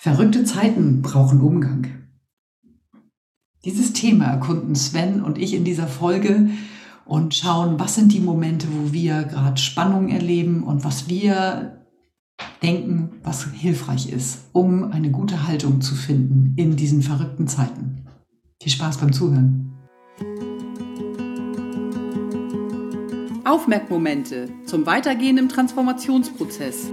Verrückte Zeiten brauchen Umgang. Dieses Thema erkunden Sven und ich in dieser Folge und schauen, was sind die Momente, wo wir gerade Spannung erleben und was wir denken, was hilfreich ist, um eine gute Haltung zu finden in diesen verrückten Zeiten. Viel Spaß beim Zuhören. Aufmerkmomente zum Weitergehen im Transformationsprozess.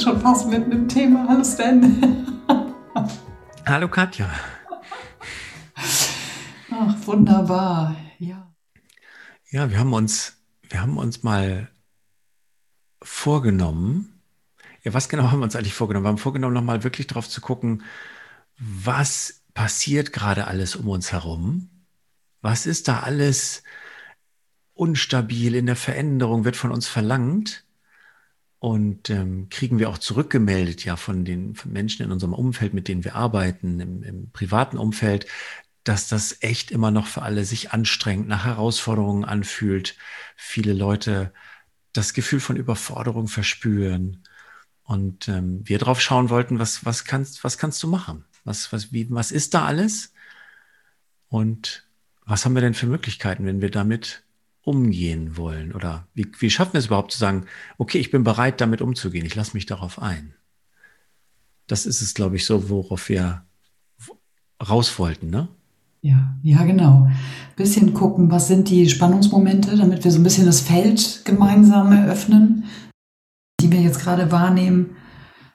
Schon fast mitten im Thema. Hallo Sven. Hallo Katja. Ach, wunderbar. Ja. Ja, wir haben uns, wir haben uns mal vorgenommen. Ja, was genau haben wir uns eigentlich vorgenommen? Wir haben vorgenommen, nochmal wirklich drauf zu gucken, was passiert gerade alles um uns herum? Was ist da alles unstabil in der Veränderung, wird von uns verlangt? Und ähm, kriegen wir auch zurückgemeldet, ja, von den von Menschen in unserem Umfeld, mit denen wir arbeiten, im, im privaten Umfeld, dass das echt immer noch für alle sich anstrengend nach Herausforderungen anfühlt. Viele Leute das Gefühl von Überforderung verspüren. Und ähm, wir drauf schauen wollten, was, was, kannst, was kannst du machen? Was, was, wie, was ist da alles? Und was haben wir denn für Möglichkeiten, wenn wir damit umgehen wollen? Oder wie, wie schaffen wir es überhaupt zu sagen, okay, ich bin bereit, damit umzugehen, ich lasse mich darauf ein? Das ist es, glaube ich, so, worauf wir raus wollten, ne? Ja, ja, genau. Bisschen gucken, was sind die Spannungsmomente, damit wir so ein bisschen das Feld gemeinsam eröffnen, die wir jetzt gerade wahrnehmen.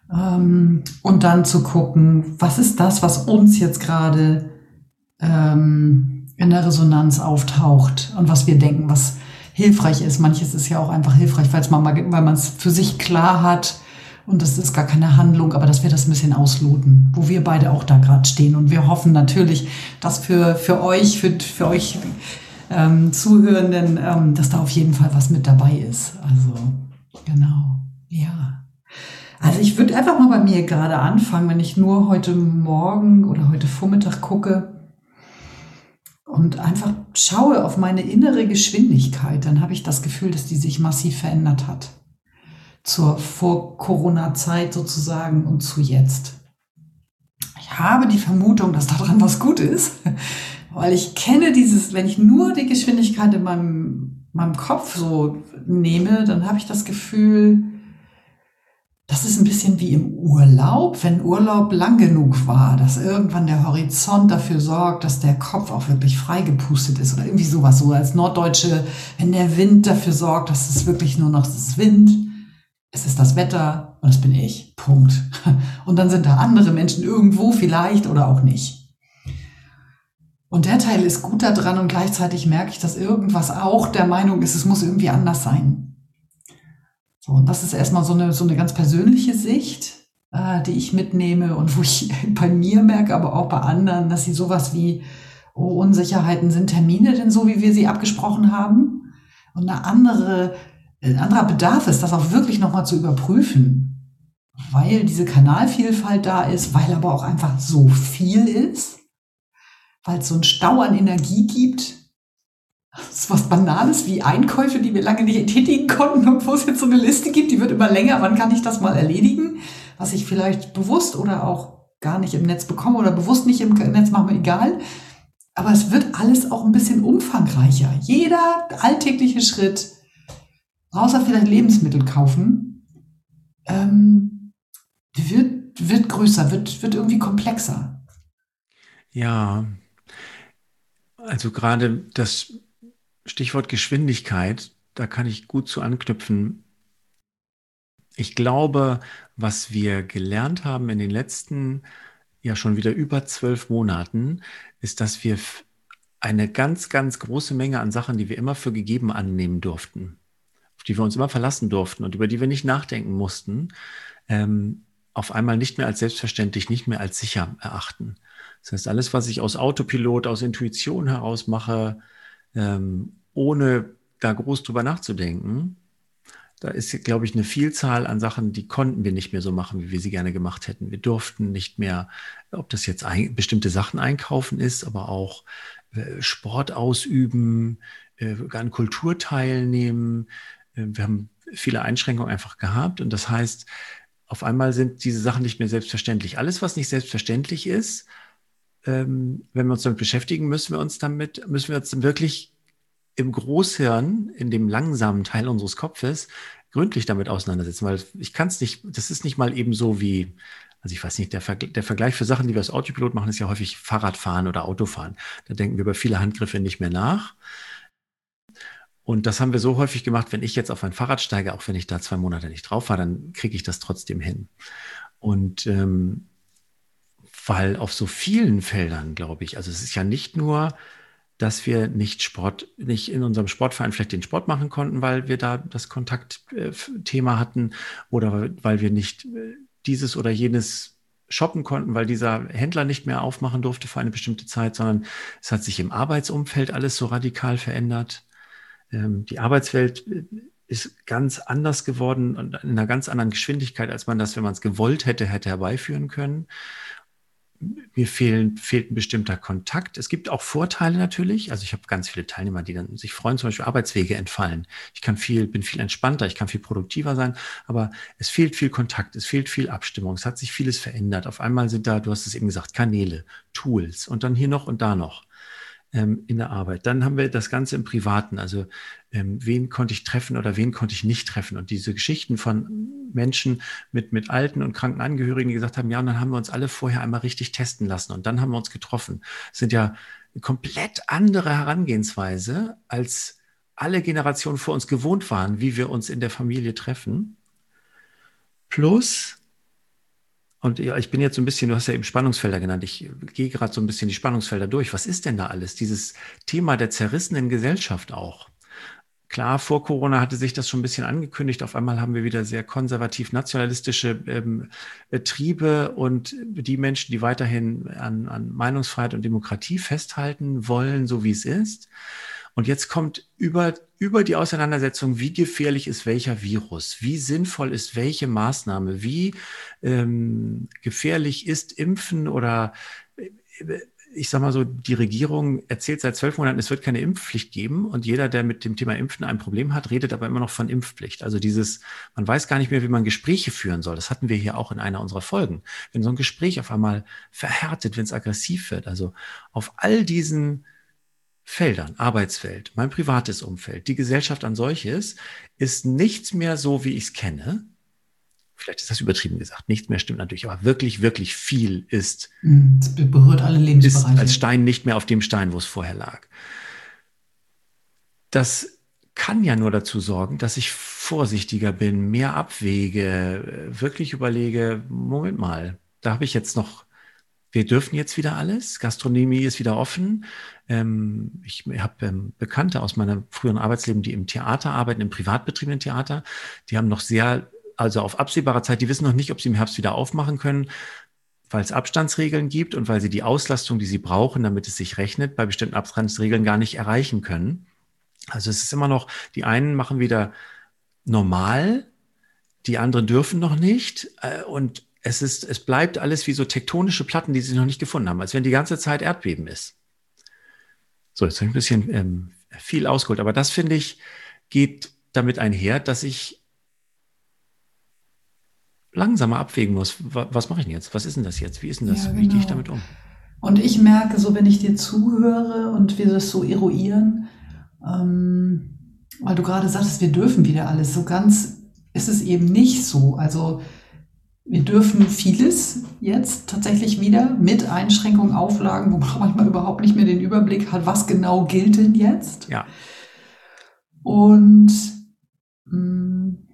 Ähm, und dann zu gucken, was ist das, was uns jetzt gerade ähm, in der Resonanz auftaucht und was wir denken, was hilfreich ist. Manches ist ja auch einfach hilfreich, weil man mal, weil man es für sich klar hat und das ist gar keine Handlung, aber dass wir das ein bisschen ausloten, wo wir beide auch da gerade stehen. Und wir hoffen natürlich, dass für, für euch, für, für euch ähm, Zuhörenden, ähm, dass da auf jeden Fall was mit dabei ist. Also, genau, ja. Also ich würde einfach mal bei mir gerade anfangen, wenn ich nur heute Morgen oder heute Vormittag gucke, und einfach schaue auf meine innere Geschwindigkeit, dann habe ich das Gefühl, dass die sich massiv verändert hat. Zur Vor-Corona-Zeit sozusagen und zu jetzt. Ich habe die Vermutung, dass daran was gut ist, weil ich kenne dieses, wenn ich nur die Geschwindigkeit in meinem, meinem Kopf so nehme, dann habe ich das Gefühl, das ist ein bisschen wie im Urlaub, wenn Urlaub lang genug war, dass irgendwann der Horizont dafür sorgt, dass der Kopf auch wirklich freigepustet ist oder irgendwie sowas. So als Norddeutsche, wenn der Wind dafür sorgt, dass es wirklich nur noch das Wind, es ist das Wetter und es bin ich. Punkt. Und dann sind da andere Menschen irgendwo vielleicht oder auch nicht. Und der Teil ist gut da dran und gleichzeitig merke ich, dass irgendwas auch der Meinung ist, es muss irgendwie anders sein. So, und das ist erstmal so eine, so eine ganz persönliche Sicht, äh, die ich mitnehme und wo ich bei mir merke, aber auch bei anderen, dass sie sowas wie oh, Unsicherheiten sind Termine denn so, wie wir sie abgesprochen haben? Und eine andere, ein anderer Bedarf ist, das auch wirklich nochmal zu überprüfen, weil diese Kanalvielfalt da ist, weil aber auch einfach so viel ist, weil es so einen Stau an Energie gibt, ist was Banales wie Einkäufe, die wir lange nicht tätigen konnten und wo es jetzt so eine Liste gibt, die wird immer länger. Wann kann ich das mal erledigen? Was ich vielleicht bewusst oder auch gar nicht im Netz bekomme oder bewusst nicht im Netz mache, mir egal. Aber es wird alles auch ein bisschen umfangreicher. Jeder alltägliche Schritt, außer vielleicht Lebensmittel kaufen, ähm, wird wird größer, wird, wird irgendwie komplexer. Ja, also gerade das Stichwort Geschwindigkeit, da kann ich gut zu anknüpfen. Ich glaube, was wir gelernt haben in den letzten ja schon wieder über zwölf Monaten, ist, dass wir eine ganz, ganz große Menge an Sachen, die wir immer für gegeben annehmen durften, auf die wir uns immer verlassen durften und über die wir nicht nachdenken mussten, ähm, auf einmal nicht mehr als selbstverständlich, nicht mehr als sicher erachten. Das heißt, alles, was ich aus Autopilot, aus Intuition heraus mache, ähm, ohne da groß drüber nachzudenken, da ist, glaube ich, eine Vielzahl an Sachen, die konnten wir nicht mehr so machen, wie wir sie gerne gemacht hätten. Wir durften nicht mehr, ob das jetzt ein, bestimmte Sachen einkaufen ist, aber auch äh, Sport ausüben, äh, an Kultur teilnehmen. Äh, wir haben viele Einschränkungen einfach gehabt und das heißt, auf einmal sind diese Sachen nicht mehr selbstverständlich. Alles, was nicht selbstverständlich ist, ähm, wenn wir uns damit beschäftigen, müssen wir uns damit, müssen wir uns wirklich im Großhirn, in dem langsamen Teil unseres Kopfes, gründlich damit auseinandersetzen, weil ich kann es nicht, das ist nicht mal eben so wie, also ich weiß nicht, der, Ver der Vergleich für Sachen, die wir als Autopilot machen, ist ja häufig Fahrradfahren oder Autofahren. Da denken wir über viele Handgriffe nicht mehr nach. Und das haben wir so häufig gemacht, wenn ich jetzt auf ein Fahrrad steige, auch wenn ich da zwei Monate nicht drauf war, dann kriege ich das trotzdem hin. Und ähm, weil auf so vielen Feldern, glaube ich, also es ist ja nicht nur, dass wir nicht Sport, nicht in unserem Sportverein vielleicht den Sport machen konnten, weil wir da das Kontaktthema hatten oder weil wir nicht äh, dieses oder jenes shoppen konnten, weil dieser Händler nicht mehr aufmachen durfte für eine bestimmte Zeit, sondern es hat sich im Arbeitsumfeld alles so radikal verändert. Ähm, die Arbeitswelt äh, ist ganz anders geworden und in einer ganz anderen Geschwindigkeit, als man das, wenn man es gewollt hätte, hätte herbeiführen können mir fehlen, fehlt ein bestimmter Kontakt. Es gibt auch Vorteile natürlich. Also ich habe ganz viele Teilnehmer, die dann sich freuen, zum Beispiel Arbeitswege entfallen. Ich kann viel, bin viel entspannter, ich kann viel produktiver sein, aber es fehlt viel Kontakt, es fehlt viel Abstimmung, es hat sich vieles verändert. Auf einmal sind da, du hast es eben gesagt, Kanäle, Tools und dann hier noch und da noch ähm, in der Arbeit. Dann haben wir das Ganze im Privaten, also ähm, wen konnte ich treffen oder wen konnte ich nicht treffen. Und diese Geschichten von Menschen mit, mit alten und kranken Angehörigen, die gesagt haben, ja, und dann haben wir uns alle vorher einmal richtig testen lassen und dann haben wir uns getroffen. Das sind ja eine komplett andere Herangehensweise, als alle Generationen vor uns gewohnt waren, wie wir uns in der Familie treffen. Plus, und ja, ich bin jetzt so ein bisschen, du hast ja eben Spannungsfelder genannt. Ich gehe gerade so ein bisschen die Spannungsfelder durch. Was ist denn da alles? Dieses Thema der zerrissenen Gesellschaft auch. Klar, vor Corona hatte sich das schon ein bisschen angekündigt. Auf einmal haben wir wieder sehr konservativ-nationalistische ähm, Triebe und die Menschen, die weiterhin an, an Meinungsfreiheit und Demokratie festhalten wollen, so wie es ist. Und jetzt kommt über, über die Auseinandersetzung, wie gefährlich ist welcher Virus, wie sinnvoll ist welche Maßnahme, wie ähm, gefährlich ist Impfen oder äh, ich sage mal so, die Regierung erzählt seit zwölf Monaten, es wird keine Impfpflicht geben und jeder, der mit dem Thema Impfen ein Problem hat, redet aber immer noch von Impfpflicht. Also dieses, man weiß gar nicht mehr, wie man Gespräche führen soll. Das hatten wir hier auch in einer unserer Folgen. Wenn so ein Gespräch auf einmal verhärtet, wenn es aggressiv wird, also auf all diesen Feldern, Arbeitsfeld, mein privates Umfeld, die Gesellschaft an solches, ist nichts mehr so, wie ich es kenne. Vielleicht ist das übertrieben gesagt. Nichts mehr stimmt natürlich, aber wirklich, wirklich viel ist. Mhm, es berührt alle Lebensbereiche. Ist als Stein nicht mehr auf dem Stein, wo es vorher lag. Das kann ja nur dazu sorgen, dass ich vorsichtiger bin, mehr abwäge, wirklich überlege, Moment mal, da habe ich jetzt noch wir dürfen jetzt wieder alles. Gastronomie ist wieder offen. Ähm, ich habe ähm, Bekannte aus meinem früheren Arbeitsleben, die im Theater arbeiten, im privatbetriebenen Theater. Die haben noch sehr, also auf absehbare Zeit, die wissen noch nicht, ob sie im Herbst wieder aufmachen können, weil es Abstandsregeln gibt und weil sie die Auslastung, die sie brauchen, damit es sich rechnet, bei bestimmten Abstandsregeln gar nicht erreichen können. Also es ist immer noch, die einen machen wieder normal, die anderen dürfen noch nicht. Äh, und es, ist, es bleibt alles wie so tektonische Platten, die sie noch nicht gefunden haben, als wenn die ganze Zeit Erdbeben ist. So, jetzt habe ich ein bisschen ähm, viel ausgeholt, aber das finde ich, geht damit einher, dass ich langsamer abwägen muss. Was, mache ich denn jetzt? Was ist denn das jetzt? Wie ist denn das? Ja, genau. Wie gehe ich genau. damit um? Und ich merke so, wenn ich dir zuhöre und wir das so eruieren, ähm, weil du gerade sagtest, wir dürfen wieder alles, so ganz ist es eben nicht so. Also wir dürfen vieles jetzt tatsächlich wieder mit Einschränkungen, Auflagen, wo man manchmal überhaupt nicht mehr den Überblick hat, was genau gilt denn jetzt. Ja. Und mh, mm,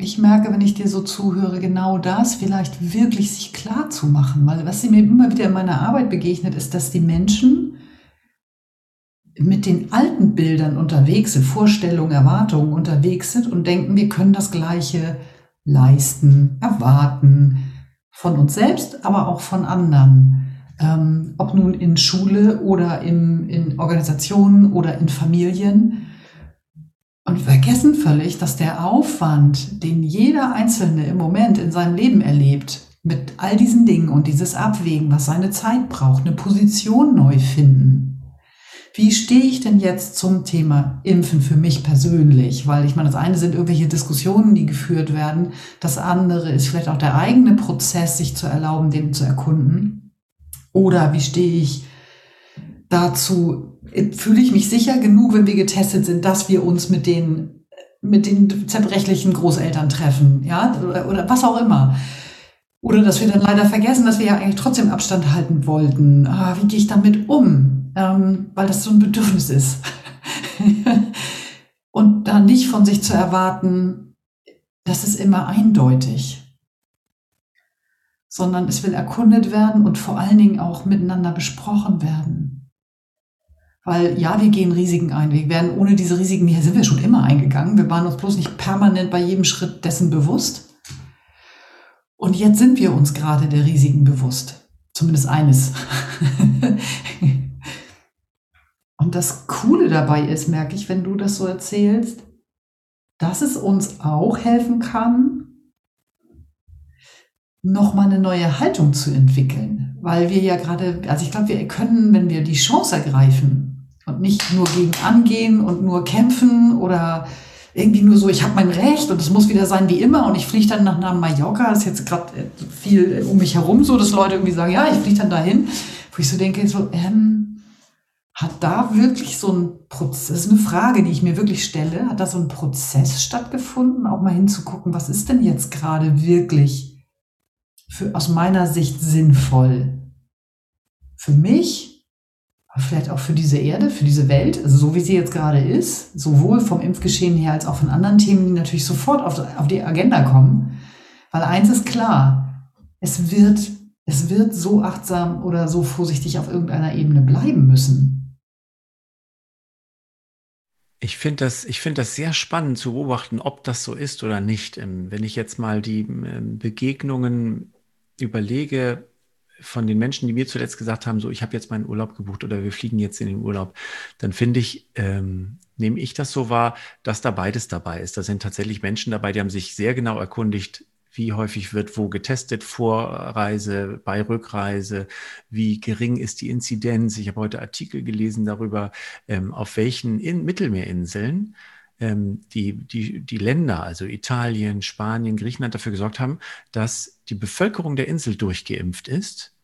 ich merke, wenn ich dir so zuhöre, genau das vielleicht wirklich sich klar zu machen. Weil was mir immer wieder in meiner Arbeit begegnet, ist, dass die Menschen mit den alten Bildern unterwegs sind, Vorstellungen, Erwartungen unterwegs sind und denken, wir können das Gleiche leisten, erwarten von uns selbst, aber auch von anderen. Ähm, ob nun in Schule oder im, in Organisationen oder in Familien. Und vergessen völlig, dass der Aufwand, den jeder Einzelne im Moment in seinem Leben erlebt, mit all diesen Dingen und dieses Abwägen, was seine Zeit braucht, eine Position neu finden, wie stehe ich denn jetzt zum Thema Impfen für mich persönlich? Weil ich meine, das eine sind irgendwelche Diskussionen, die geführt werden. Das andere ist vielleicht auch der eigene Prozess, sich zu erlauben, den zu erkunden. Oder wie stehe ich dazu? Fühle ich mich sicher genug, wenn wir getestet sind, dass wir uns mit den mit den zerbrechlichen Großeltern treffen, ja, oder, oder was auch immer. Oder dass wir dann leider vergessen, dass wir ja eigentlich trotzdem Abstand halten wollten. Ah, wie gehe ich damit um? ähm, weil das so ein Bedürfnis ist. und da nicht von sich zu erwarten, das ist immer eindeutig, sondern es will erkundet werden und vor allen Dingen auch miteinander besprochen werden. Weil ja, wir gehen Risiken ein. Wir werden ohne diese Risiken, hier sind wir schon immer eingegangen. Wir waren uns bloß nicht permanent bei jedem Schritt dessen bewusst. Und jetzt sind wir uns gerade der Risiken bewusst. Zumindest eines. Und das Coole dabei ist, merke ich, wenn du das so erzählst, dass es uns auch helfen kann, nochmal eine neue Haltung zu entwickeln. Weil wir ja gerade, also ich glaube, wir können, wenn wir die Chance ergreifen und nicht nur gegen angehen und nur kämpfen oder irgendwie nur so, ich habe mein Recht und es muss wieder sein wie immer und ich fliege dann nach Mallorca, das ist jetzt gerade viel um mich herum so, dass Leute irgendwie sagen, ja, ich fliege dann dahin, wo ich so denke, so, ähm, hat da wirklich so ein Prozess, eine Frage, die ich mir wirklich stelle, hat da so ein Prozess stattgefunden, auch mal hinzugucken, was ist denn jetzt gerade wirklich für, aus meiner Sicht sinnvoll? Für mich, vielleicht auch für diese Erde, für diese Welt, also so wie sie jetzt gerade ist, sowohl vom Impfgeschehen her als auch von anderen Themen, die natürlich sofort auf, auf die Agenda kommen. Weil eins ist klar, es wird, es wird so achtsam oder so vorsichtig auf irgendeiner Ebene bleiben müssen. Ich finde das, ich finde das sehr spannend zu beobachten, ob das so ist oder nicht. Ähm, wenn ich jetzt mal die ähm, Begegnungen überlege von den Menschen, die mir zuletzt gesagt haben, so ich habe jetzt meinen Urlaub gebucht oder wir fliegen jetzt in den Urlaub, dann finde ich, ähm, nehme ich das so wahr, dass da beides dabei ist. Da sind tatsächlich Menschen dabei, die haben sich sehr genau erkundigt, wie häufig wird wo getestet vor Reise, bei Rückreise, wie gering ist die Inzidenz. Ich habe heute Artikel gelesen darüber, ähm, auf welchen in Mittelmeerinseln ähm, die, die, die Länder, also Italien, Spanien, Griechenland dafür gesorgt haben, dass die Bevölkerung der Insel durchgeimpft ist,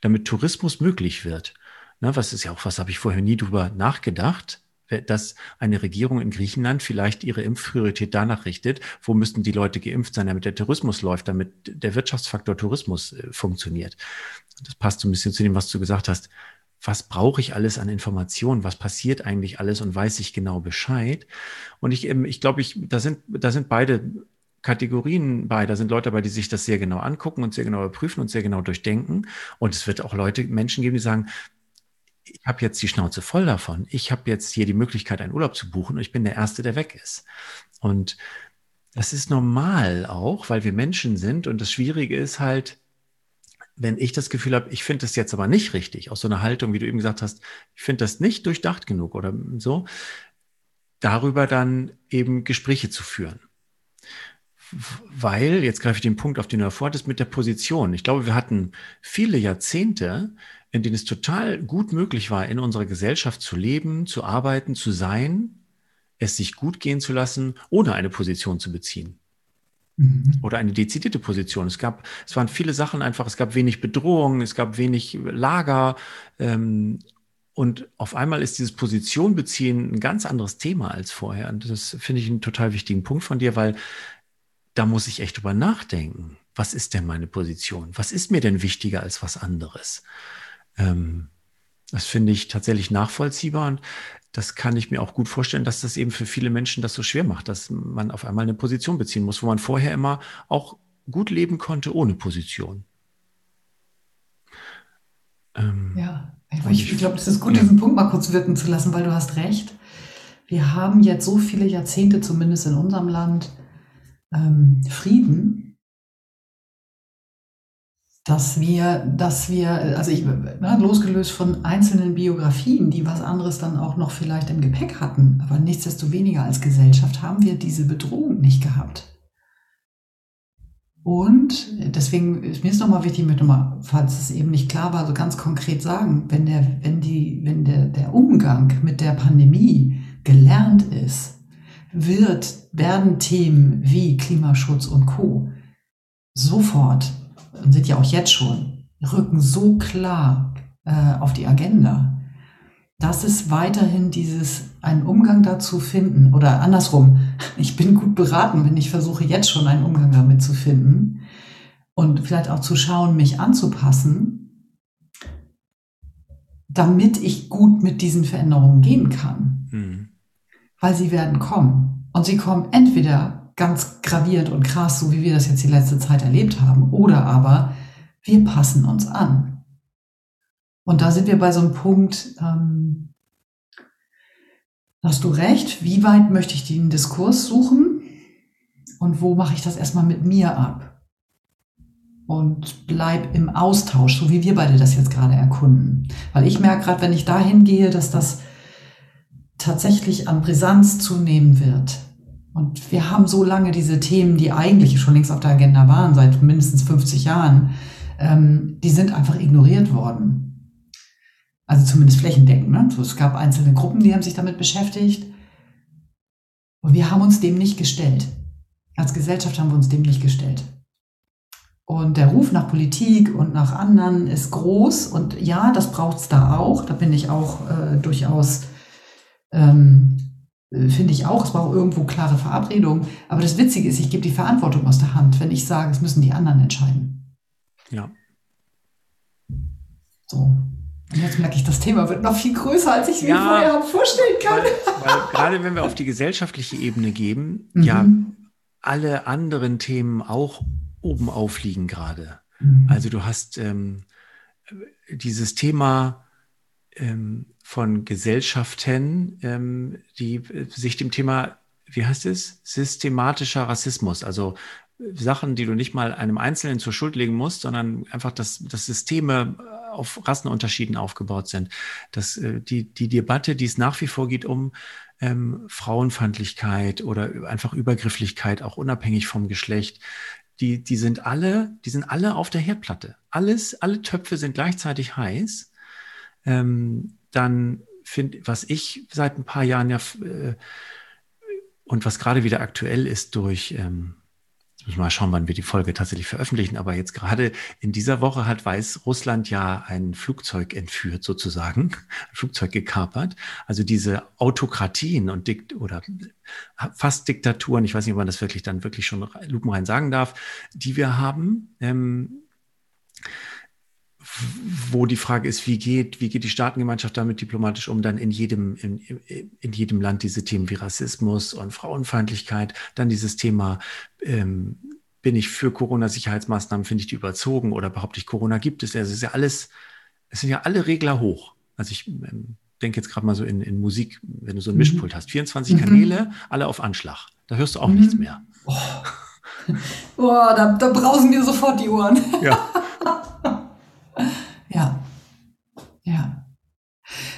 damit Tourismus möglich wird. Na, was ist ja auch, was habe ich vorher nie drüber nachgedacht dass eine Regierung in Griechenland vielleicht ihre Impfpriorität danach richtet, wo müssten die Leute geimpft sein, damit der Tourismus läuft, damit der Wirtschaftsfaktor Tourismus äh, funktioniert. Das passt so ein bisschen zu dem, was du gesagt hast. Was brauche ich alles an Informationen? Was passiert eigentlich alles und weiß ich genau Bescheid? Und ich, ähm, ich glaube, ich, da sind, da sind beide Kategorien bei. Da sind Leute dabei, die sich das sehr genau angucken und sehr genau überprüfen und sehr genau durchdenken. Und es wird auch Leute, Menschen geben, die sagen, ich habe jetzt die Schnauze voll davon. Ich habe jetzt hier die Möglichkeit, einen Urlaub zu buchen und ich bin der Erste, der weg ist. Und das ist normal auch, weil wir Menschen sind. Und das Schwierige ist halt, wenn ich das Gefühl habe, ich finde das jetzt aber nicht richtig, aus so einer Haltung, wie du eben gesagt hast, ich finde das nicht durchdacht genug oder so, darüber dann eben Gespräche zu führen. Weil, jetzt greife ich den Punkt, auf den du hervorhattest, mit der Position. Ich glaube, wir hatten viele Jahrzehnte, in denen es total gut möglich war, in unserer Gesellschaft zu leben, zu arbeiten, zu sein, es sich gut gehen zu lassen, ohne eine Position zu beziehen. Mhm. Oder eine dezidierte Position. Es gab, es waren viele Sachen einfach, es gab wenig Bedrohung, es gab wenig Lager. Ähm, und auf einmal ist dieses Position beziehen ein ganz anderes Thema als vorher. Und das finde ich einen total wichtigen Punkt von dir, weil da muss ich echt drüber nachdenken was ist denn meine Position? Was ist mir denn wichtiger als was anderes? Ähm, das finde ich tatsächlich nachvollziehbar und das kann ich mir auch gut vorstellen, dass das eben für viele Menschen das so schwer macht, dass man auf einmal eine Position beziehen muss, wo man vorher immer auch gut leben konnte ohne Position. Ähm, ja, ich, ich glaube, es ist gut, ja. diesen Punkt mal kurz wirken zu lassen, weil du hast recht. Wir haben jetzt so viele Jahrzehnte, zumindest in unserem Land, ähm, Frieden dass wir, dass wir, also ich, na, losgelöst von einzelnen Biografien, die was anderes dann auch noch vielleicht im Gepäck hatten, aber nichtsdestoweniger als Gesellschaft haben wir diese Bedrohung nicht gehabt. Und deswegen ist mir es nochmal wichtig, ich möchte nochmal, falls es eben nicht klar war, so ganz konkret sagen, wenn der, wenn die, wenn der, der Umgang mit der Pandemie gelernt ist, wird, werden Themen wie Klimaschutz und Co. sofort und sind ja auch jetzt schon, rücken so klar äh, auf die Agenda, dass es weiterhin dieses, einen Umgang dazu finden oder andersrum, ich bin gut beraten, wenn ich versuche jetzt schon einen Umgang damit zu finden und vielleicht auch zu schauen, mich anzupassen, damit ich gut mit diesen Veränderungen gehen kann. Mhm. Weil sie werden kommen. Und sie kommen entweder ganz gravierend und krass, so wie wir das jetzt die letzte Zeit erlebt haben. Oder aber wir passen uns an. Und da sind wir bei so einem Punkt, ähm, hast du recht, wie weit möchte ich den Diskurs suchen und wo mache ich das erstmal mit mir ab? Und bleib im Austausch, so wie wir beide das jetzt gerade erkunden. Weil ich merke gerade, wenn ich dahin gehe, dass das tatsächlich an Brisanz zunehmen wird und wir haben so lange diese Themen, die eigentlich schon längst auf der Agenda waren, seit mindestens 50 Jahren, ähm, die sind einfach ignoriert worden. Also zumindest flächendeckend. Ne? So, es gab einzelne Gruppen, die haben sich damit beschäftigt. Und wir haben uns dem nicht gestellt. Als Gesellschaft haben wir uns dem nicht gestellt. Und der Ruf nach Politik und nach anderen ist groß. Und ja, das braucht es da auch. Da bin ich auch äh, durchaus ähm, äh, finde ich auch, es braucht irgendwo klare Verabredungen. Aber das Witzige ist, ich gebe die Verantwortung aus der Hand, wenn ich sage, es müssen die anderen entscheiden. Ja. So. Und jetzt merke ich, das Thema wird noch viel größer, als ich ja, mir vorher vorstellen kann. Weil, weil gerade wenn wir auf die gesellschaftliche Ebene geben, mhm. ja, alle anderen Themen auch oben aufliegen gerade. Mhm. Also du hast ähm, dieses Thema ähm, von Gesellschaften, ähm, die äh, sich dem Thema, wie heißt es, systematischer Rassismus, also äh, Sachen, die du nicht mal einem Einzelnen zur Schuld legen musst, sondern einfach, dass, dass Systeme äh, auf Rassenunterschieden aufgebaut sind. Dass äh, die, die Debatte, die es nach wie vor geht um ähm, Frauenfeindlichkeit oder einfach Übergrifflichkeit, auch unabhängig vom Geschlecht, die, die sind alle, die sind alle auf der Herdplatte. Alles, alle Töpfe sind gleichzeitig heiß ähm, dann finde, was ich seit ein paar Jahren ja äh, und was gerade wieder aktuell ist durch, ähm, mal schauen, wann wir die Folge tatsächlich veröffentlichen, aber jetzt gerade in dieser Woche hat Weißrussland ja ein Flugzeug entführt sozusagen, ein Flugzeug gekapert. Also diese Autokratien und Dikt oder fast Diktaturen, ich weiß nicht, ob man das wirklich dann wirklich schon lupenrein sagen darf, die wir haben, ähm, wo die Frage ist, wie geht, wie geht die Staatengemeinschaft damit diplomatisch um, dann in jedem, in, in jedem Land diese Themen wie Rassismus und Frauenfeindlichkeit, dann dieses Thema, ähm, bin ich für Corona-Sicherheitsmaßnahmen, finde ich die überzogen oder behaupte ich, Corona gibt es. Also es ist ja alles, es sind ja alle Regler hoch. Also ich ähm, denke jetzt gerade mal so in, in Musik, wenn du so ein mhm. Mischpult hast, 24 mhm. Kanäle, alle auf Anschlag. Da hörst du auch mhm. nichts mehr. Oh, oh da, da brausen mir sofort die Ohren. Ja. Ja.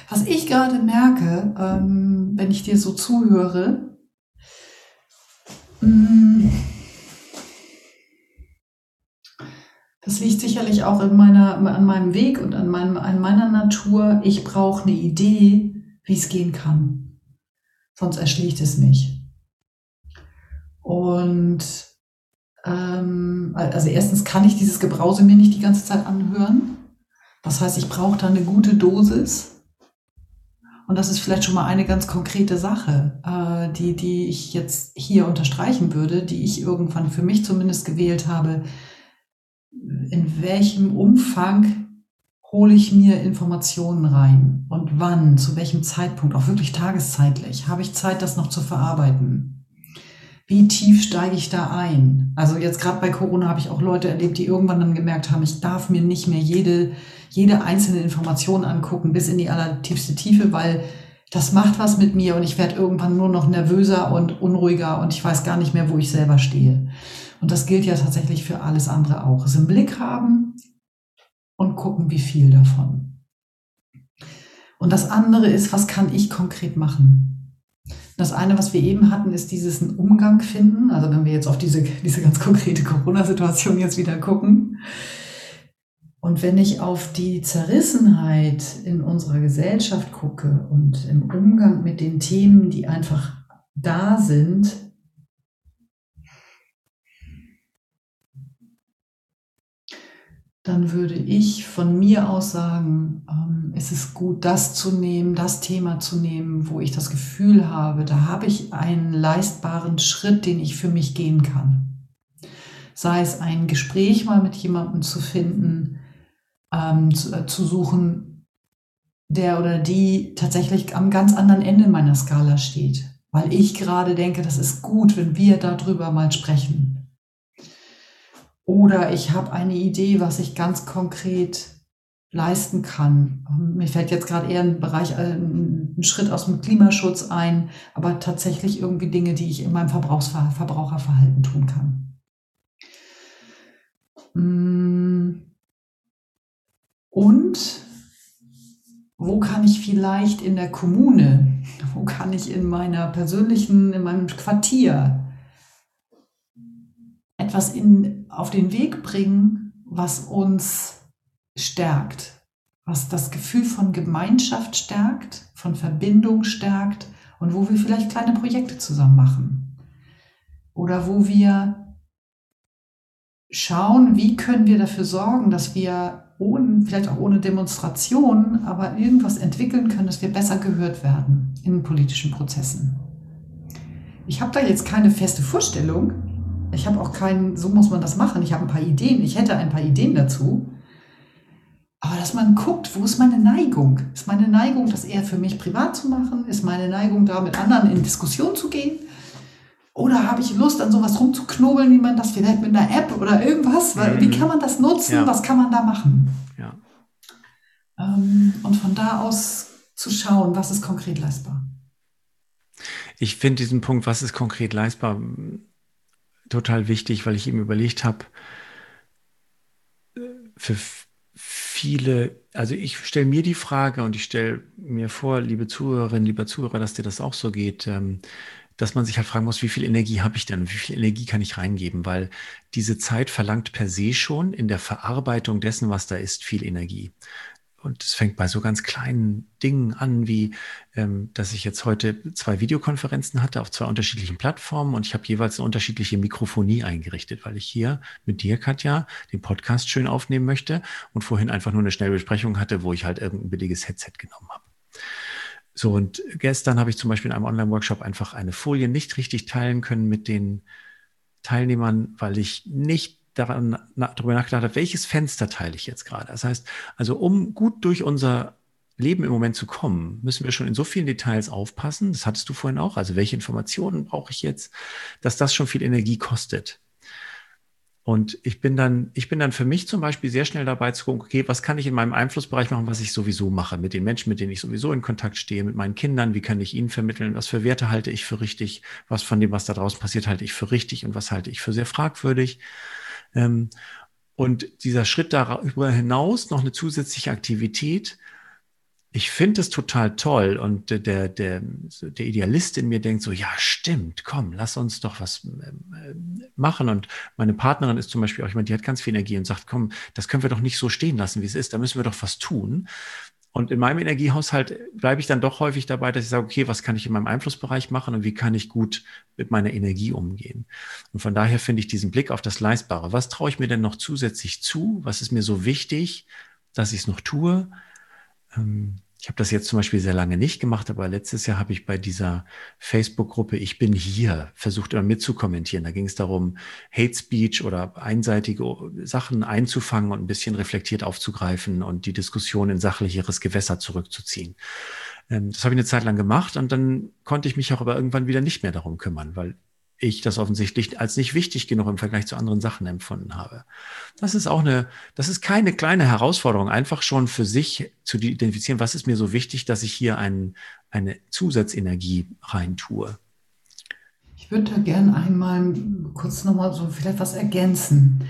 Was ich gerade merke, ähm, wenn ich dir so zuhöre, mm, das liegt sicherlich auch in meiner, an meinem Weg und an, meinem, an meiner Natur. Ich brauche eine Idee, wie es gehen kann. Sonst erschlägt es mich. Und ähm, also erstens kann ich dieses Gebrause mir nicht die ganze Zeit anhören. Das heißt, ich brauche da eine gute Dosis. Und das ist vielleicht schon mal eine ganz konkrete Sache, äh, die, die ich jetzt hier unterstreichen würde, die ich irgendwann für mich zumindest gewählt habe. in welchem Umfang hole ich mir Informationen rein und wann, zu welchem Zeitpunkt, auch wirklich tageszeitlich, habe ich Zeit, das noch zu verarbeiten? Wie tief steige ich da ein? Also jetzt gerade bei Corona habe ich auch Leute erlebt, die irgendwann dann gemerkt haben, ich darf mir nicht mehr jede, jede einzelne Information angucken bis in die allertiefste Tiefe, weil das macht was mit mir und ich werde irgendwann nur noch nervöser und unruhiger und ich weiß gar nicht mehr, wo ich selber stehe. Und das gilt ja tatsächlich für alles andere auch. Es im Blick haben und gucken, wie viel davon. Und das andere ist, was kann ich konkret machen? Das eine, was wir eben hatten, ist dieses Umgang finden. Also wenn wir jetzt auf diese, diese ganz konkrete Corona-Situation jetzt wieder gucken, und wenn ich auf die Zerrissenheit in unserer Gesellschaft gucke und im Umgang mit den Themen, die einfach da sind, dann würde ich von mir aus sagen, ähm, es ist gut, das zu nehmen, das Thema zu nehmen, wo ich das Gefühl habe, da habe ich einen leistbaren Schritt, den ich für mich gehen kann. Sei es ein Gespräch mal mit jemandem zu finden, ähm, zu, äh, zu suchen, der oder die tatsächlich am ganz anderen Ende meiner Skala steht, weil ich gerade denke, das ist gut, wenn wir darüber mal sprechen. Oder ich habe eine Idee, was ich ganz konkret leisten kann. Ähm, mir fällt jetzt gerade eher ein Bereich, äh, ein Schritt aus dem Klimaschutz ein, aber tatsächlich irgendwie Dinge, die ich in meinem Verbrauchsver Verbraucherverhalten tun kann. Mmh. Und wo kann ich vielleicht in der Kommune, wo kann ich in meiner persönlichen, in meinem Quartier etwas in, auf den Weg bringen, was uns stärkt, was das Gefühl von Gemeinschaft stärkt, von Verbindung stärkt und wo wir vielleicht kleine Projekte zusammen machen. Oder wo wir schauen, wie können wir dafür sorgen, dass wir ohne, vielleicht auch ohne Demonstration, aber irgendwas entwickeln können, dass wir besser gehört werden in politischen Prozessen. Ich habe da jetzt keine feste Vorstellung. Ich habe auch keinen, so muss man das machen. Ich habe ein paar Ideen. Ich hätte ein paar Ideen dazu. Aber dass man guckt, wo ist meine Neigung? Ist meine Neigung, das eher für mich privat zu machen? Ist meine Neigung, da mit anderen in Diskussion zu gehen? Oder habe ich Lust, an sowas rumzuknobeln, wie man das vielleicht mit einer App oder irgendwas? Mhm. Wie kann man das nutzen? Ja. Was kann man da machen? Ja. Ähm, und von da aus zu schauen, was ist konkret leistbar. Ich finde diesen Punkt, was ist konkret leistbar, total wichtig, weil ich eben überlegt habe, für viele, also ich stelle mir die Frage und ich stelle mir vor, liebe Zuhörerinnen, lieber Zuhörer, dass dir das auch so geht. Ähm, dass man sich halt fragen muss, wie viel Energie habe ich denn? Wie viel Energie kann ich reingeben? Weil diese Zeit verlangt per se schon in der Verarbeitung dessen, was da ist, viel Energie. Und es fängt bei so ganz kleinen Dingen an, wie ähm, dass ich jetzt heute zwei Videokonferenzen hatte auf zwei unterschiedlichen Plattformen und ich habe jeweils eine unterschiedliche Mikrofonie eingerichtet, weil ich hier mit dir, Katja, den Podcast schön aufnehmen möchte und vorhin einfach nur eine schnelle Besprechung hatte, wo ich halt irgendein billiges Headset genommen habe. So, und gestern habe ich zum Beispiel in einem Online-Workshop einfach eine Folie nicht richtig teilen können mit den Teilnehmern, weil ich nicht daran, na, darüber nachgedacht habe, welches Fenster teile ich jetzt gerade. Das heißt, also um gut durch unser Leben im Moment zu kommen, müssen wir schon in so vielen Details aufpassen. Das hattest du vorhin auch. Also welche Informationen brauche ich jetzt, dass das schon viel Energie kostet. Und ich bin dann, ich bin dann für mich zum Beispiel sehr schnell dabei zu gucken, okay, was kann ich in meinem Einflussbereich machen, was ich sowieso mache, mit den Menschen, mit denen ich sowieso in Kontakt stehe, mit meinen Kindern, wie kann ich ihnen vermitteln, was für Werte halte ich für richtig, was von dem, was da draußen passiert, halte ich für richtig und was halte ich für sehr fragwürdig. Ähm, und dieser Schritt darüber hinaus noch eine zusätzliche Aktivität, ich finde es total toll und der, der, der Idealist in mir denkt so, ja, stimmt, komm, lass uns doch was äh, machen. Und meine Partnerin ist zum Beispiel auch jemand, die hat ganz viel Energie und sagt, komm, das können wir doch nicht so stehen lassen, wie es ist, da müssen wir doch was tun. Und in meinem Energiehaushalt bleibe ich dann doch häufig dabei, dass ich sage, okay, was kann ich in meinem Einflussbereich machen und wie kann ich gut mit meiner Energie umgehen? Und von daher finde ich diesen Blick auf das Leistbare. Was traue ich mir denn noch zusätzlich zu? Was ist mir so wichtig, dass ich es noch tue? Ähm, Ich habe das jetzt zum Beispiel sehr lange nicht gemacht, aber letztes Jahr habe ich bei dieser Facebook-Gruppe Ich bin hier versucht immer mitzukommentieren. Da ging es darum, Hate Speech oder einseitige Sachen einzufangen und ein bisschen reflektiert aufzugreifen und die Diskussion in sachlicheres Gewässer zurückzuziehen. Ähm, das habe ich eine Zeit lang gemacht und dann konnte ich mich auch aber irgendwann wieder nicht mehr darum kümmern, weil ich das offensichtlich als nicht wichtig genug im Vergleich zu anderen Sachen empfunden habe. Das ist auch eine, das ist keine kleine Herausforderung, einfach schon für sich zu identifizieren, was ist mir so wichtig, dass ich hier ein, eine Zusatzenergie reintue. Ich würde da gerne einmal kurz nochmal so vielleicht was ergänzen.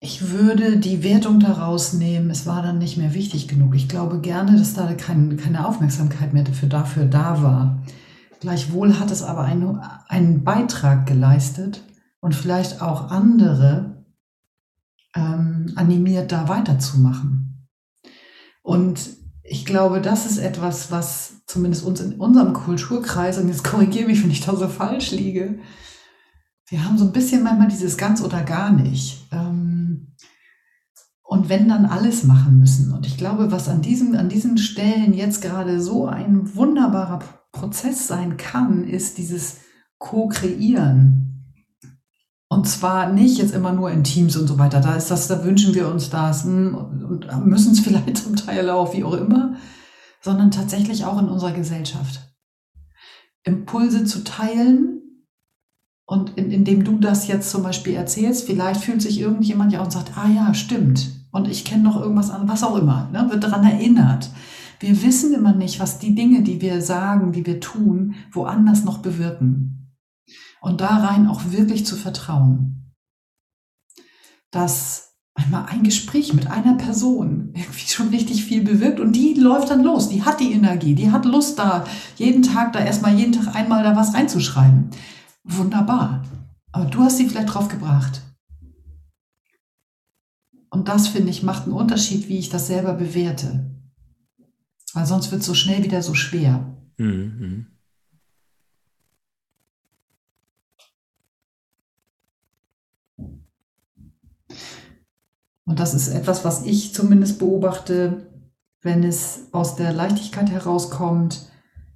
Ich würde die Wertung daraus nehmen, es war dann nicht mehr wichtig genug. Ich glaube gerne, dass da kein, keine Aufmerksamkeit mehr dafür, dafür da war. Gleichwohl hat es aber einen, einen Beitrag geleistet und vielleicht auch andere ähm, animiert, da weiterzumachen. Und ich glaube, das ist etwas, was zumindest uns in unserem Kulturkreis, und jetzt korrigiere mich, wenn ich da so falsch liege, wir haben so ein bisschen manchmal dieses ganz oder gar nicht. Ähm, und wenn dann alles machen müssen. Und ich glaube, was an diesen, an diesen Stellen jetzt gerade so ein wunderbarer Prozess sein kann, ist dieses Co-Kreieren. Und zwar nicht jetzt immer nur in Teams und so weiter. Da ist das, da wünschen wir uns das hm, und müssen es vielleicht zum Teil auch, wie auch immer, sondern tatsächlich auch in unserer Gesellschaft. Impulse zu teilen und in, indem du das jetzt zum Beispiel erzählst, vielleicht fühlt sich irgendjemand ja und sagt, ah ja, stimmt. Und ich kenne noch irgendwas an, was auch immer, ne, wird daran erinnert. Wir wissen immer nicht, was die Dinge, die wir sagen, die wir tun, woanders noch bewirken. Und da rein auch wirklich zu vertrauen. Dass einmal ein Gespräch mit einer Person irgendwie schon richtig viel bewirkt und die läuft dann los, die hat die Energie, die hat Lust da, jeden Tag da erstmal jeden Tag einmal da was reinzuschreiben. Wunderbar. Aber du hast sie vielleicht drauf gebracht. Und das, finde ich, macht einen Unterschied, wie ich das selber bewerte. Weil sonst wird es so schnell wieder so schwer. Mhm. Und das ist etwas, was ich zumindest beobachte, wenn es aus der Leichtigkeit herauskommt,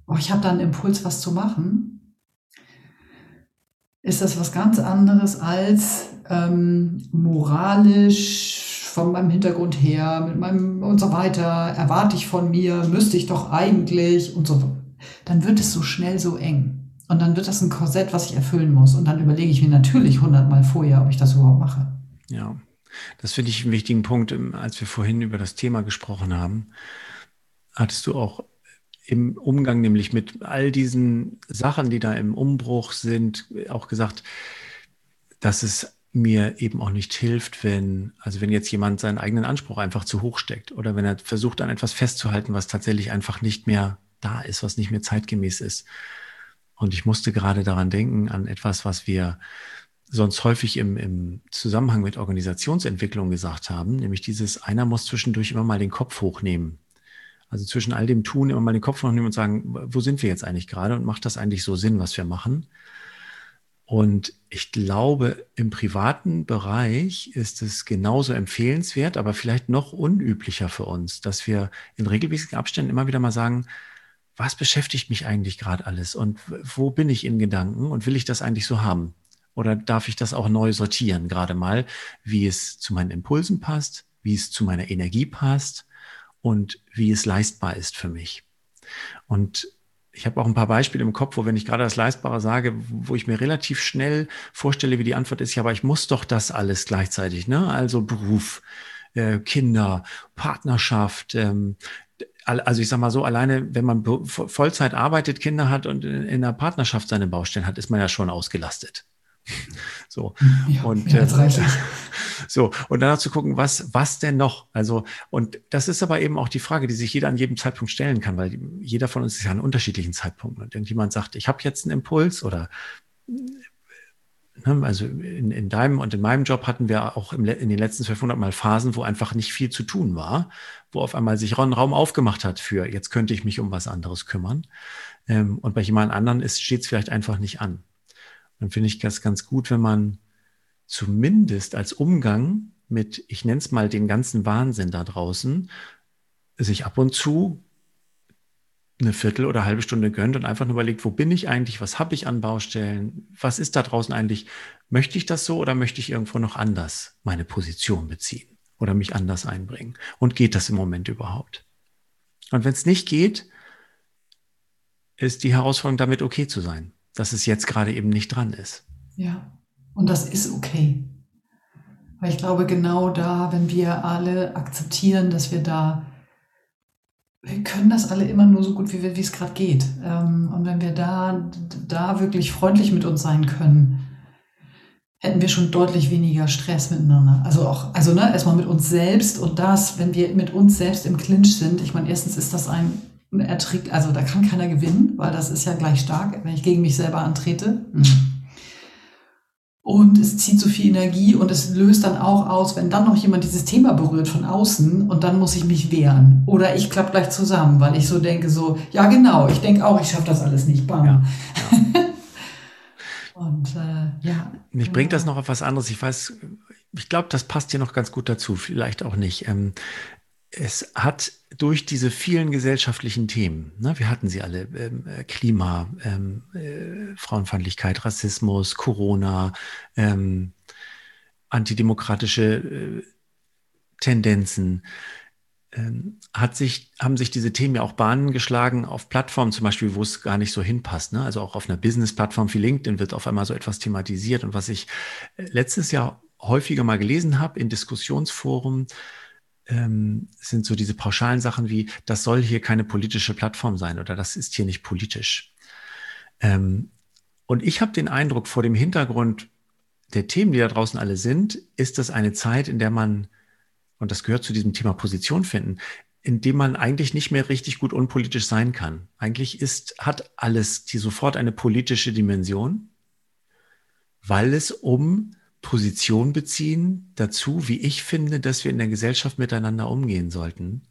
oh, ich habe da einen Impuls, was zu machen, ist das was ganz anderes als ähm, moralisch von meinem Hintergrund her, mit meinem und so weiter, erwarte ich von mir, müsste ich doch eigentlich und so. Dann wird es so schnell so eng. Und dann wird das ein Korsett, was ich erfüllen muss. Und dann überlege ich mir natürlich hundertmal vorher, ob ich das überhaupt mache. Ja, das finde ich einen wichtigen Punkt. Als wir vorhin über das Thema gesprochen haben, hattest du auch im Umgang nämlich mit all diesen Sachen, die da im Umbruch sind, auch gesagt, dass es mir eben auch nicht hilft, wenn, also wenn jetzt jemand seinen eigenen Anspruch einfach zu hoch steckt oder wenn er versucht, an etwas festzuhalten, was tatsächlich einfach nicht mehr da ist, was nicht mehr zeitgemäß ist. Und ich musste gerade daran denken, an etwas, was wir sonst häufig im, im Zusammenhang mit Organisationsentwicklung gesagt haben, nämlich dieses, einer muss zwischendurch immer mal den Kopf hochnehmen. Also zwischen all dem Tun immer mal den Kopf hochnehmen und sagen, wo sind wir jetzt eigentlich gerade und macht das eigentlich so Sinn, was wir machen? Und ich glaube, im privaten Bereich ist es genauso empfehlenswert, aber vielleicht noch unüblicher für uns, dass wir in regelmäßigen Abständen immer wieder mal sagen, was beschäftigt mich eigentlich gerade alles und wo bin ich in Gedanken und will ich das eigentlich so haben? Oder darf ich das auch neu sortieren, gerade mal, wie es zu meinen Impulsen passt, wie es zu meiner Energie passt und wie es leistbar ist für mich? Und ich habe auch ein paar Beispiele im Kopf, wo wenn ich gerade das Leistbare sage, wo ich mir relativ schnell vorstelle, wie die Antwort ist, ja, aber ich muss doch das alles gleichzeitig, ne? Also Beruf, äh, Kinder, Partnerschaft, ähm, also ich sage mal so, alleine wenn man Vollzeit arbeitet, Kinder hat und in, in einer Partnerschaft seine Baustellen hat, ist man ja schon ausgelastet. So. Ja, und äh, so, und danach zu gucken, was, was denn noch? Also, und das ist aber eben auch die Frage, die sich jeder an jedem Zeitpunkt stellen kann, weil jeder von uns ist ja an unterschiedlichen Zeitpunkten. Und irgendjemand sagt, ich habe jetzt einen Impuls oder ne, also in, in deinem und in meinem Job hatten wir auch im, in den letzten 1200 Mal Phasen, wo einfach nicht viel zu tun war, wo auf einmal sich ein Raum aufgemacht hat für, jetzt könnte ich mich um was anderes kümmern. Ähm, und bei jemand anderen steht es vielleicht einfach nicht an dann finde ich das ganz gut, wenn man zumindest als Umgang mit, ich nenne es mal den ganzen Wahnsinn da draußen, sich ab und zu eine Viertel oder halbe Stunde gönnt und einfach nur überlegt, wo bin ich eigentlich, was habe ich an Baustellen, was ist da draußen eigentlich, möchte ich das so oder möchte ich irgendwo noch anders meine Position beziehen oder mich anders einbringen? Und geht das im Moment überhaupt? Und wenn es nicht geht, ist die Herausforderung damit okay zu sein, dass es jetzt gerade eben nicht dran ist. Ja, und das ist okay. Weil ich glaube, genau da, wenn wir alle akzeptieren, dass wir da, wir können das alle immer nur so gut, wie, wie es gerade geht. Ähm, und wenn wir da, da wirklich freundlich mit uns sein können, hätten wir schon deutlich weniger Stress miteinander. Also auch, also ne, erstmal mit uns selbst und das, wenn wir mit uns selbst im Clinch sind. Ich meine, erstens ist das ein Ertrick, also da kann keiner gewinnen, weil das ist ja gleich stark, wenn ich gegen mich selber antrete. Mhm und es zieht so viel Energie und es löst dann auch aus, wenn dann noch jemand dieses Thema berührt von außen und dann muss ich mich wehren. Oder ich klappe gleich zusammen, weil ich so denke, so, ja genau, ich denke auch, ich schaffe das alles nicht. Bam. Ja. und äh, ja. Mich bringt das noch auf was anderes. Ich weiß, ich glaube, das passt hier noch ganz gut dazu, vielleicht auch nicht. Ähm, es hat durch diese vielen gesellschaftlichen Themen, ne, wir hatten sie alle, ähm, äh, Klima, ähm, äh, Frauenfeindlichkeit, Rassismus, Corona, ähm, antidemokratische äh, Tendenzen, ähm, hat sich, haben sich diese Themen ja auch Bahnen geschlagen auf Plattformen zum Beispiel, wo es gar nicht so hinpasst. Ne? Also auch auf einer Business-Plattform wie LinkedIn wird auf einmal so etwas thematisiert. Und was ich äh, letztes Jahr häufiger mal gelesen habe in Diskussionsforen, ähm, sind so diese pauschalen Sachen wie, das soll hier keine politische Plattform sein oder das ist hier nicht politisch. Ähm, und ich habe den Eindruck, vor dem Hintergrund der Themen, die da draußen alle sind, ist das eine Zeit, in der man, und das gehört zu diesem Thema Position finden, in dem man eigentlich nicht mehr richtig gut unpolitisch sein kann. Eigentlich ist, hat alles die sofort eine politische Dimension, weil es um Position beziehen dazu, wie ich finde, dass wir in der Gesellschaft miteinander umgehen sollten,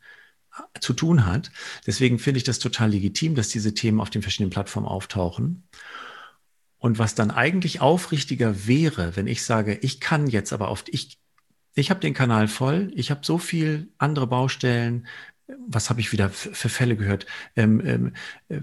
zu tun hat. Deswegen finde ich das total legitim, dass diese Themen auf den verschiedenen Plattformen auftauchen. Und was dann eigentlich aufrichtiger wäre, wenn ich sage, ich kann jetzt aber oft, ich, ich habe den Kanal voll, ich habe so viel andere Baustellen, was habe ich wieder für Fälle gehört? Ähm, ähm, äh,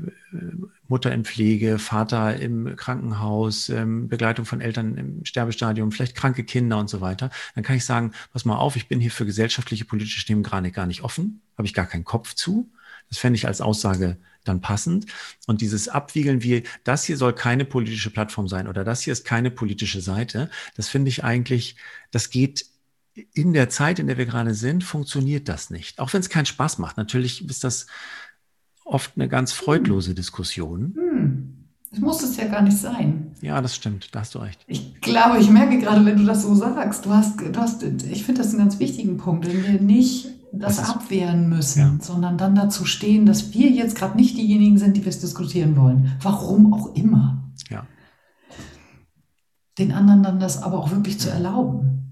Mutter in Pflege, Vater im Krankenhaus, ähm, Begleitung von Eltern im Sterbestadium, vielleicht kranke Kinder und so weiter. Dann kann ich sagen, pass mal auf, ich bin hier für gesellschaftliche, politische Themen gerade gar nicht offen, habe ich gar keinen Kopf zu. Das fände ich als Aussage dann passend. Und dieses Abwiegeln wie, das hier soll keine politische Plattform sein oder das hier ist keine politische Seite, das finde ich eigentlich, das geht in der Zeit, in der wir gerade sind, funktioniert das nicht. Auch wenn es keinen Spaß macht. Natürlich ist das oft eine ganz freudlose hm. Diskussion. Hm. Das muss es ja gar nicht sein. Ja, das stimmt, da hast du recht. Ich glaube, ich merke gerade, wenn du das so sagst, du hast, du hast ich finde das einen ganz wichtigen Punkt, wenn wir nicht das, das abwehren müssen, ja. sondern dann dazu stehen, dass wir jetzt gerade nicht diejenigen sind, die wir es diskutieren wollen. Warum auch immer. Ja. Den anderen dann das aber auch wirklich zu erlauben.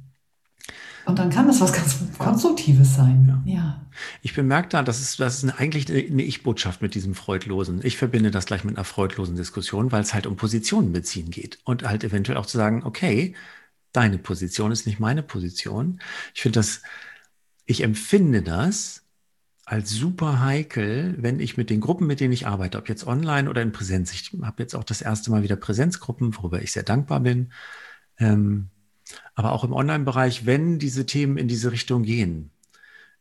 Und dann kann das was ganz Konstruktives sein. Ja. ja. Ich bemerke da, das ist, das ist eigentlich eine Ich-Botschaft mit diesem Freudlosen. Ich verbinde das gleich mit einer freudlosen Diskussion, weil es halt um Positionen beziehen geht. Und halt eventuell auch zu sagen, okay, deine Position ist nicht meine Position. Ich finde das, ich empfinde das als super heikel, wenn ich mit den Gruppen, mit denen ich arbeite, ob jetzt online oder in Präsenz, ich habe jetzt auch das erste Mal wieder Präsenzgruppen, worüber ich sehr dankbar bin. Ähm, aber auch im Online-Bereich, wenn diese Themen in diese Richtung gehen,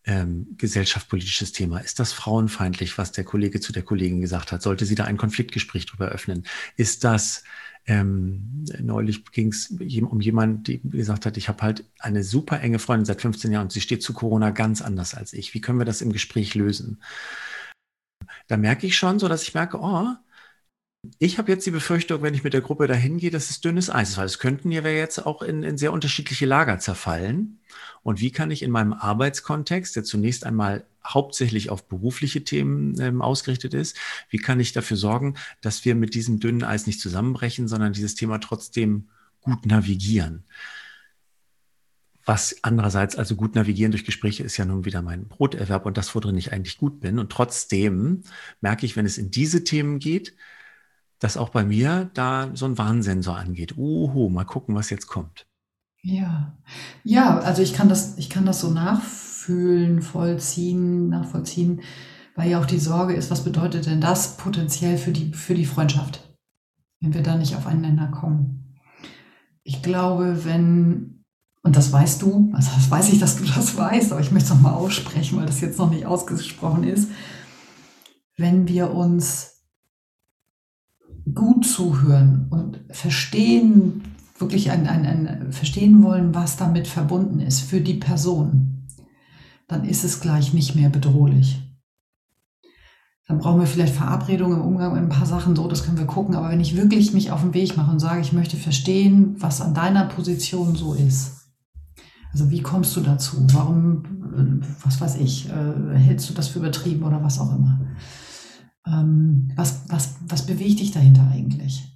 ähm, gesellschaftspolitisches Thema, ist das frauenfeindlich, was der Kollege zu der Kollegin gesagt hat? Sollte sie da ein Konfliktgespräch darüber öffnen? Ist das, ähm, neulich ging es um jemanden, der gesagt hat, ich habe halt eine super enge Freundin seit 15 Jahren und sie steht zu Corona ganz anders als ich. Wie können wir das im Gespräch lösen? Da merke ich schon so, dass ich merke, oh, ich habe jetzt die Befürchtung, wenn ich mit der Gruppe dahin gehe, dass es dünnes Eis ist, weil es könnten ja jetzt auch in, in sehr unterschiedliche Lager zerfallen. Und wie kann ich in meinem Arbeitskontext, der zunächst einmal hauptsächlich auf berufliche Themen ähm, ausgerichtet ist, wie kann ich dafür sorgen, dass wir mit diesem dünnen Eis nicht zusammenbrechen, sondern dieses Thema trotzdem gut navigieren? Was andererseits, also gut navigieren durch Gespräche ist ja nun wieder mein Broterwerb und das, worin ich eigentlich gut bin. Und trotzdem merke ich, wenn es in diese Themen geht, dass auch bei mir da so ein Warnsensor angeht. Uhu, mal gucken, was jetzt kommt. Ja, ja, also ich kann das, ich kann das so nachvollziehen fühlen, vollziehen, nachvollziehen, weil ja auch die Sorge ist, was bedeutet denn das potenziell für die, für die Freundschaft, wenn wir da nicht aufeinander kommen. Ich glaube, wenn, und das weißt du, also das weiß ich, dass du das weißt, aber ich möchte es nochmal aussprechen, weil das jetzt noch nicht ausgesprochen ist, wenn wir uns gut zuhören und verstehen, wirklich ein, ein, ein, verstehen wollen, was damit verbunden ist für die Person, dann ist es gleich nicht mehr bedrohlich. Dann brauchen wir vielleicht Verabredungen im Umgang mit ein paar Sachen, so, das können wir gucken. Aber wenn ich wirklich mich auf den Weg mache und sage, ich möchte verstehen, was an deiner Position so ist. Also wie kommst du dazu? Warum, was weiß ich, äh, hältst du das für übertrieben oder was auch immer? Ähm, was, was, was bewegt dich dahinter eigentlich?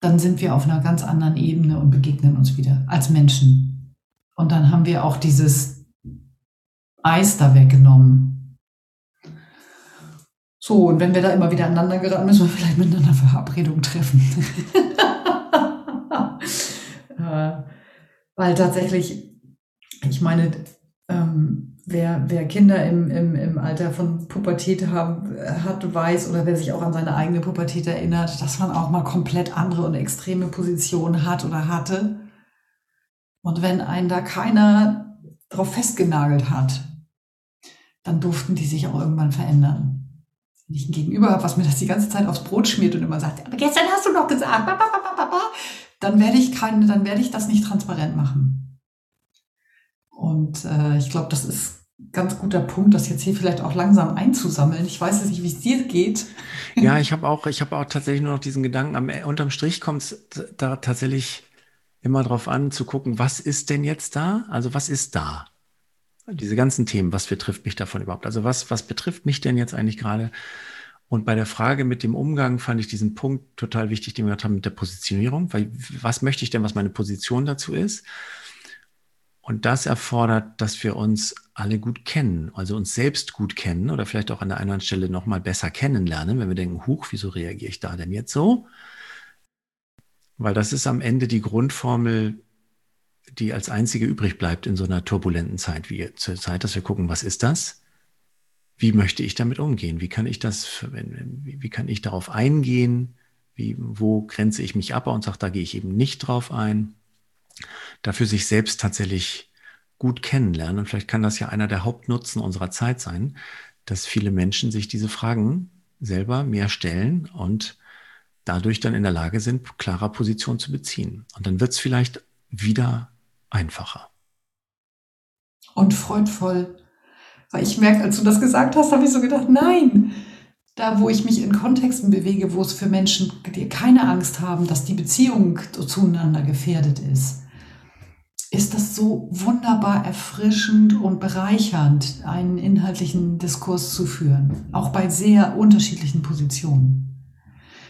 Dann sind wir auf einer ganz anderen Ebene und begegnen uns wieder als Menschen. Und dann haben wir auch dieses Eis da weggenommen so, und wenn wir da immer wieder aneinander geraten, müssen wir vielleicht miteinander Verabredungen treffen. äh, weil tatsächlich, ich meine, ähm, wer, wer Kinder im, im, im Alter von Pubertät haben, hat, weiß oder wer sich auch an seine eigene Pubertät erinnert, dass man auch mal komplett andere und extreme Positionen hat oder hatte. Und wenn einen da keiner drauf festgenagelt hat, dann durften die sich auch irgendwann verändern wenn ich ein Gegenüber habe, was mir das die ganze Zeit aufs Brot schmiert und immer sagt, aber gestern hast du doch gesagt, dann werde ich keine, dann werde ich das nicht transparent machen. Und äh, ich glaube, das ist ganz guter Punkt, das jetzt hier vielleicht auch langsam einzusammeln. Ich weiß jetzt nicht, wie es dir geht. Ja, ich habe auch, ich habe auch tatsächlich nur noch diesen Gedanken. Am, unterm Strich kommt es da tatsächlich immer drauf an, zu gucken, was ist denn jetzt da? Also was ist da? diese ganzen Themen, was betrifft mich davon überhaupt? Also was, was betrifft mich denn jetzt eigentlich gerade? Und bei der Frage mit dem Umgang fand ich diesen Punkt total wichtig, den wir haben mit der Positionierung, weil was möchte ich denn, was meine Position dazu ist? Und das erfordert, dass wir uns alle gut kennen, also uns selbst gut kennen oder vielleicht auch an der anderen Stelle nochmal besser kennenlernen, wenn wir denken, huch, wieso reagiere ich da denn jetzt so? Weil das ist am Ende die Grundformel die als einzige übrig bleibt in so einer turbulenten Zeit wie zur Zeit, dass wir gucken, was ist das? Wie möchte ich damit umgehen? Wie kann ich das, wie kann ich darauf eingehen? Wie, wo grenze ich mich ab und sage, da gehe ich eben nicht drauf ein? Dafür sich selbst tatsächlich gut kennenlernen. Und vielleicht kann das ja einer der Hauptnutzen unserer Zeit sein, dass viele Menschen sich diese Fragen selber mehr stellen und dadurch dann in der Lage sind, klarer Position zu beziehen. Und dann wird es vielleicht wieder einfacher. Und freudvoll. Weil ich merke, als du das gesagt hast, habe ich so gedacht, nein, da wo ich mich in Kontexten bewege, wo es für Menschen, die keine Angst haben, dass die Beziehung zueinander gefährdet ist, ist das so wunderbar erfrischend und bereichernd, einen inhaltlichen Diskurs zu führen, auch bei sehr unterschiedlichen Positionen,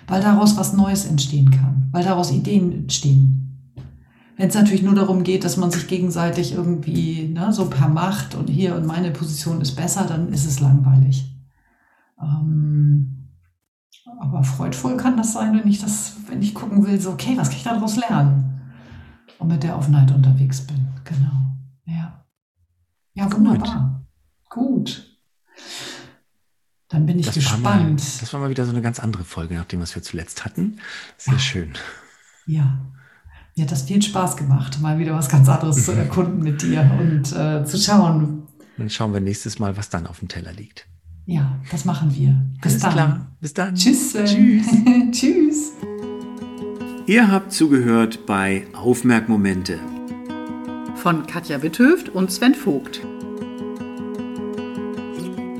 weil daraus was Neues entstehen kann, weil daraus Ideen entstehen. Wenn es natürlich nur darum geht, dass man sich gegenseitig irgendwie ne, so per Macht und hier und meine Position ist besser, dann ist es langweilig. Ähm, aber freudvoll kann das sein, wenn ich das, wenn ich gucken will, so, okay, was kann ich daraus lernen? Und mit der Offenheit unterwegs bin. Genau. Ja. Ja, wunderbar. Gut. Gut. Dann bin ich das gespannt. War mal, das war mal wieder so eine ganz andere Folge, nachdem was wir zuletzt hatten. Sehr ja. schön. Ja. Mir hat das viel Spaß gemacht, mal wieder was ganz anderes zu erkunden mit dir und äh, zu schauen. Dann schauen wir nächstes Mal, was dann auf dem Teller liegt. Ja, das machen wir. Bis Alles dann. Klar. Bis dann. Tschüss. Tschüss. Tschüss. Ihr habt zugehört bei Aufmerkmomente von Katja Witthöft und Sven Vogt.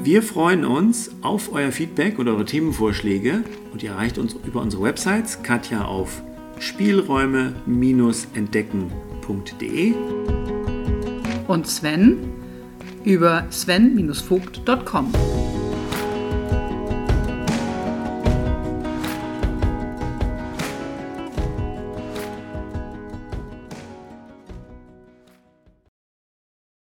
Wir freuen uns auf euer Feedback und eure Themenvorschläge und ihr erreicht uns über unsere Websites Katja auf spielräume-entdecken.de und Sven über sven-vogt.com.